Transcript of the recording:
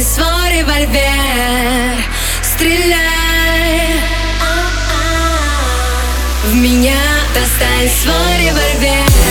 свой револьвер Стреляй. А, а, а. В меня достань свой револьвер.